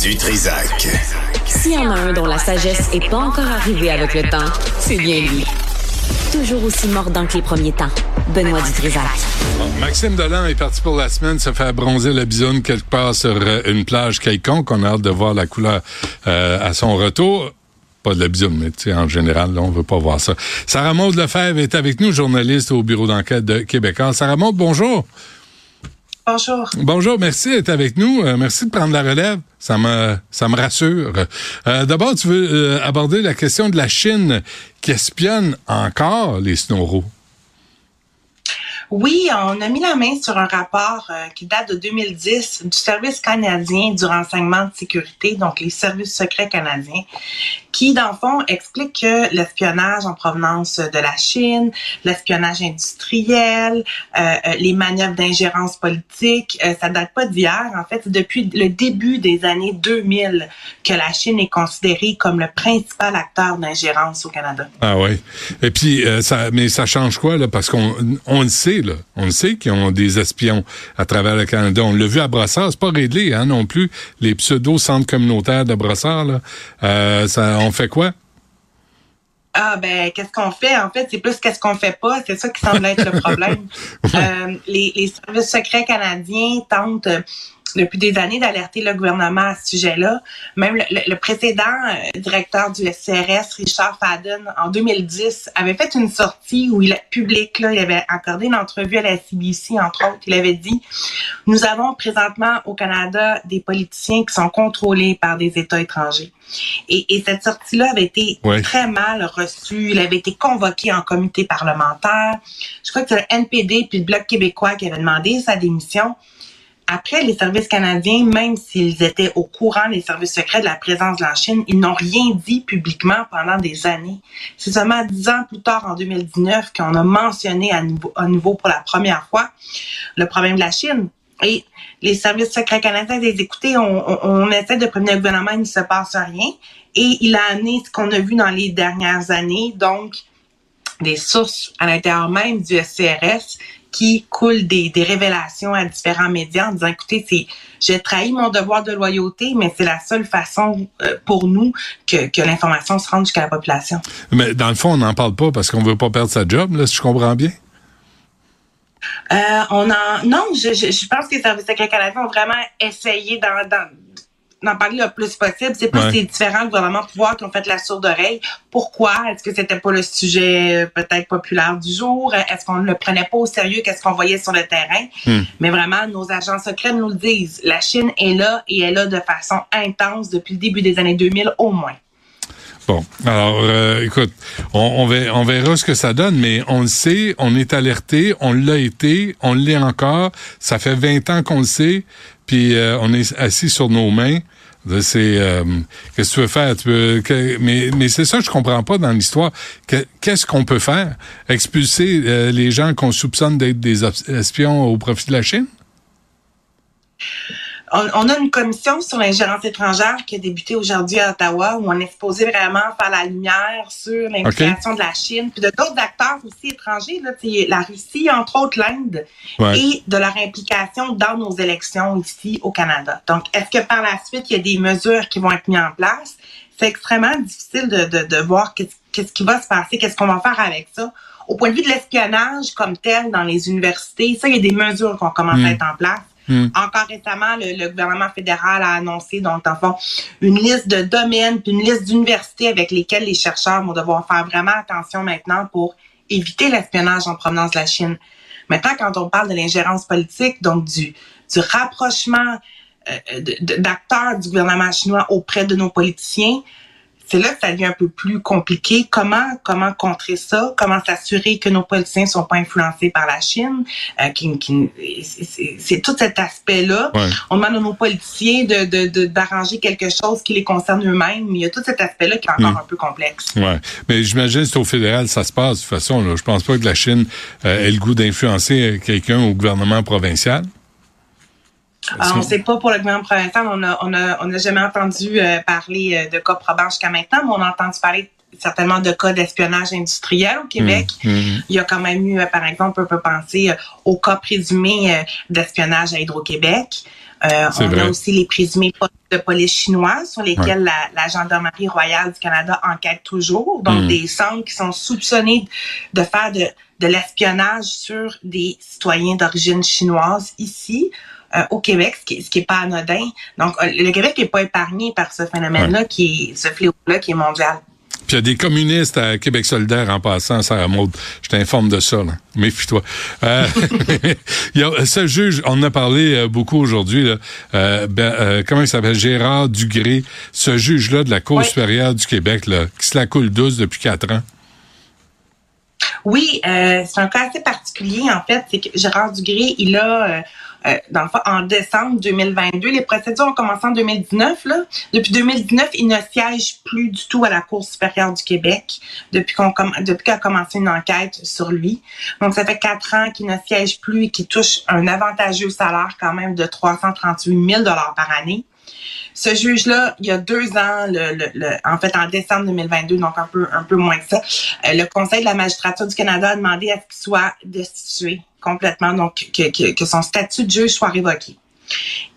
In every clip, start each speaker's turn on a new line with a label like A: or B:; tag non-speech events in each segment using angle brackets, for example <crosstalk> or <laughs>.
A: Du Trisac.
B: S'il y en a un dont la sagesse est pas encore arrivée avec le temps, c'est bien lui. Toujours aussi mordant que les premiers temps. Benoît Dutrisac.
C: Bon, Maxime Delan est parti pour la semaine se faire bronzer la bisonne quelque part sur euh, une plage quelconque. On a hâte de voir la couleur euh, à son retour. Pas de la bisonne, mais tu sais, en général, là, on veut pas voir ça. Sarah Maud Lefebvre est avec nous, journaliste au bureau d'enquête de Québécois. Sarah Maud, bonjour.
D: Bonjour.
C: Bonjour, merci d'être avec nous. Euh, merci de prendre la relève. Ça me, ça me rassure. Euh, D'abord, tu veux euh, aborder la question de la Chine qui espionne encore les snowros.
D: Oui, on a mis la main sur un rapport euh, qui date de 2010 du Service canadien du renseignement de sécurité, donc les services secrets canadiens, qui, dans le fond, explique que l'espionnage en provenance de la Chine, l'espionnage industriel, euh, euh, les manœuvres d'ingérence politique, ça date pas d'hier. En fait, c'est depuis le début des années 2000 que la Chine est considérée comme le principal acteur d'ingérence au Canada.
C: Ah oui. Et puis, ça, mais ça change quoi, là? Parce qu'on on le sait, là. On le sait qu'ils ont des espions à travers le Canada. On l'a vu à Brossard. C'est pas réglé, hein, non plus. Les pseudo-centres communautaires de Brossard, là. Euh, ça, on fait quoi?
D: Ah ben qu'est-ce qu'on fait? En fait c'est plus qu'est-ce qu'on fait pas c'est ça qui semble être le problème. <laughs> Euh, les, les services secrets canadiens tentent depuis des années d'alerter le gouvernement à ce sujet-là. Même le, précédent euh, directeur du SCRS, Richard Fadden, en 2010, avait fait une sortie où il public, là, il avait accordé une entrevue à la CBC, entre autres. Il avait dit Nous avons présentement au Canada des politiciens qui sont contrôlés par des États étrangers. Et, et cette sortie-là avait été
C: Ouais.
D: très mal reçue. Il avait été convoqué en comité parlementaire. Je crois que c'est le NPD puis le Bloc québécois qui avait demandé sa démission. Après, les services canadiens, même s'ils étaient au courant des services secrets de la présence de la Chine, ils n'ont rien dit publiquement pendant des années. C'est seulement dix ans plus tard, en 2019, qu'on a mentionné à nouveau, pour la première fois le problème de la Chine. Et les services secrets canadiens, écouter, on, on, on essaie de prévenir le gouvernement, il ne se passe rien. Et il a amené ce qu'on a vu dans les dernières années, donc des sources à l'intérieur même du SCRS qui coulent des, des révélations à différents médias en disant écoutez c'est j'ai trahi mon devoir de loyauté mais c'est la seule façon euh, pour nous que, que l'information se rende jusqu'à la population.
C: Mais dans le fond, on n'en parle pas parce qu'on veut pas perdre sa job, là, si je comprends bien.
D: Euh, on en non, je, je, je pense que les services secrets canadiens ont vraiment essayé d'en, d'en, d'en parler le plus possible. C'est plus
C: Ouais.
D: ces différents gouvernements pouvoirs qui ont fait la sourde oreille. Pourquoi? Est-ce que c'était pas le sujet euh, peut-être populaire du jour? Est-ce qu'on ne le prenait pas au sérieux? Qu'est-ce qu'on voyait sur le terrain?
C: Hmm.
D: Mais vraiment, nos agents secrets nous le disent. La Chine est là et est là de façon intense depuis le début des années 2000 au moins.
C: Bon, alors, euh, écoute, on, on, verra, on verra ce que ça donne, mais on le sait, on est alerté, on l'a été, on l'est encore. Ça fait 20 ans qu'on le sait, puis euh, on est assis sur nos mains. C'est euh, qu'est-ce que tu veux faire? Mais mais c'est ça je comprends pas dans l'histoire. Que- qu'est-ce qu'on peut faire? Expulser euh, les gens qu'on soupçonne d'être des espions au profit de la Chine?
D: On, on a une commission sur l'ingérence étrangère qui a débuté aujourd'hui à Ottawa où on est supposé vraiment faire la lumière sur l'implication de la Chine puis de d'autres acteurs aussi étrangers, là, la Russie, entre autres l'Inde,
C: Ouais.
D: et de leur implication dans nos élections ici au Canada. Donc, est-ce que par la suite, il y a des mesures qui vont être mises en place? C'est extrêmement difficile de, de, de voir qu'est-ce qui va se passer, qu'est-ce qu'on va faire avec ça. Au point de vue de l'espionnage comme tel dans les universités, ça, il y a des mesures qui ont commencé
C: Mm.
D: à être en place.
C: Mm.
D: Encore récemment, le, gouvernement fédéral a annoncé, donc, en fond, une liste de domaines, une liste d'universités avec lesquelles les chercheurs vont devoir faire vraiment attention maintenant pour éviter l'espionnage en provenance de la Chine. Maintenant, quand on parle de l'ingérence politique, donc du, du rapprochement euh, d'acteurs du gouvernement chinois auprès de nos politiciens, c'est là que ça devient un peu plus compliqué. Comment comment contrer ça? Comment s'assurer que nos politiciens sont pas influencés par la Chine euh, qui, qui- c'est- tout cet aspect-là.
C: Ouais.
D: On demande à nos politiciens de de- de- d'arranger quelque chose qui les concerne eux-mêmes. Mais il y a tout cet aspect-là qui est encore
C: Mm.
D: un peu complexe.
C: Ouais, mais j'imagine c'est au fédéral ça se passe de toute façon. Là. Je pense pas que la Chine euh, ait le goût d'influencer quelqu'un au gouvernement provincial.
D: Alors, on sait pas pour le gouvernement provincial, on a, on a, on n'a jamais entendu euh, parler euh, de cas probants jusqu'à maintenant, mais on a entendu parler certainement de cas d'espionnage industriel au Québec.
C: Mmh, mmh.
D: Il y a quand même eu, euh, par exemple, on peut penser euh, au cas présumé euh, d'espionnage à Hydro-Québec. Euh, on a aussi les présumés de police chinois sur lesquels la, Gendarmerie royale du Canada enquête toujours. Donc, hmm. des centres qui sont soupçonnés de faire de, de l'espionnage sur des citoyens d'origine chinoise ici. Euh, au Québec, ce qui, qui est pas anodin. Donc, euh, le Québec n'est pas épargné par ce phénomène-là, qui est ce fléau-là qui est mondial.
C: Puis il y a des communistes à Québec solidaire en passant, Sarah Maud. Je t'informe de ça, là. Méfie-toi. Euh, <laughs> il y a ce juge, on en a parlé euh, beaucoup aujourd'hui, euh, ben, comment il s'appelle? Gérard Dugré. Ce juge-là de la Cour supérieure du Québec, là, qui se la coule douce depuis quatre ans.
D: Oui, c'est un cas assez particulier, en fait. C'est que Gérard Dugré, il a euh, dans le fond, en décembre 2022. Les procédures ont commencé en 2019. Là. Depuis 2019, il ne siège plus du tout à la Cour supérieure du Québec depuis qu'on depuis a commencé une enquête sur lui. Donc, ça fait quatre ans qu'il ne siège plus et qu'il touche un avantageux salaire quand même de 338 000 par année. Ce juge-là, il y a deux ans, le, en fait en décembre 2022, donc un peu un peu moins que ça, euh, le Conseil de la magistrature du Canada a demandé à ce qu'il soit destitué complètement, donc que, que, son statut de juge soit révoqué.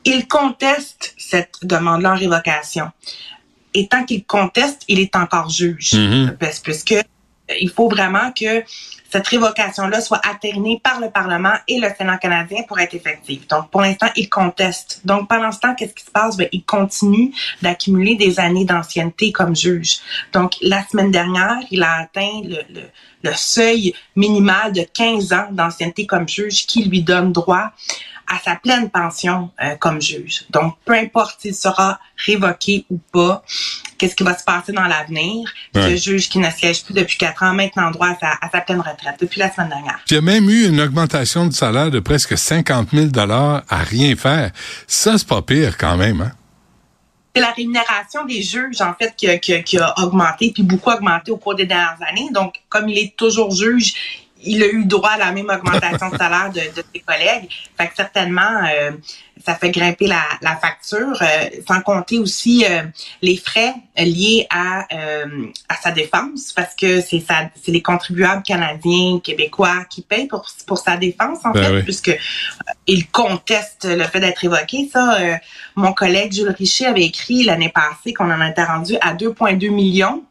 D: Il conteste cette demande-là en révocation. Et tant qu'il conteste, il est encore juge, mm-hmm. parce, puisque il faut vraiment que cette révocation-là soit atteignée par le Parlement et le Sénat canadien pour être effective. Donc, pour l'instant, il conteste. Donc, pendant ce temps, qu'est-ce qui se passe? Ben, il continue d'accumuler des années d'ancienneté comme juge. Donc, la semaine dernière, il a atteint le, le, le seuil minimal de 15 ans d'ancienneté comme juge qui lui donne droit à sa pleine pension euh, comme juge. Donc, peu importe s'il sera révoqué ou pas, qu'est-ce qui va se passer dans l'avenir? Ce juge qui ne siège plus depuis quatre ans, maintenant droit à sa, pleine retraite, depuis la semaine dernière.
C: il y a même eu une augmentation de salaire de presque 50 000 à rien faire. Ça, c'est pas pire quand même, hein?
D: c'est la rémunération des juges, en fait, qui a, qui, a, augmenté, puis beaucoup augmenté au cours des dernières années. Donc, comme il est toujours juge, il a eu droit à la même augmentation de salaire de, de ses collègues. Fait que certainement, euh, ça fait grimper la, la facture, euh, sans compter aussi euh, les frais liés à, à sa défense, parce que c'est c'est les contribuables canadiens, québécois qui payent pour, pour sa défense, en ben fait, puisque il conteste le fait d'être évoqué. Ça, mon collègue Jules Richer avait écrit l'année passée qu'on en était rendu à 2,2 millions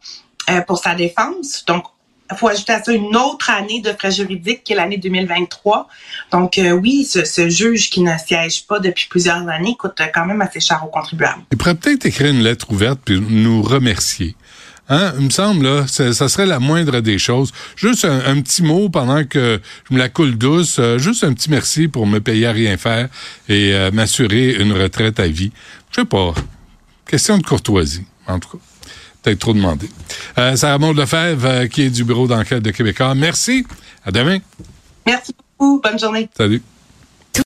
D: pour sa défense. Donc, il faut ajouter à ça une autre année de frais juridiques qui est l'année 2023. Donc euh, oui, ce, juge qui ne siège pas depuis plusieurs années coûte quand même assez cher aux contribuables.
C: Il pourrait peut-être écrire une lettre ouverte puis nous remercier. Hein? Il me semble, ça, serait la moindre des choses. Juste un, petit mot pendant que je me la coule douce. Euh, juste un petit merci pour me payer à rien faire et euh, m'assurer une retraite à vie. Je sais pas. Question de courtoisie, en tout cas peut-être trop demandé. Euh, Sarah Maud Lefebvre, euh, qui est du bureau d'enquête de Québécois. Merci. À demain.
D: Merci beaucoup. Bonne journée.
C: Salut.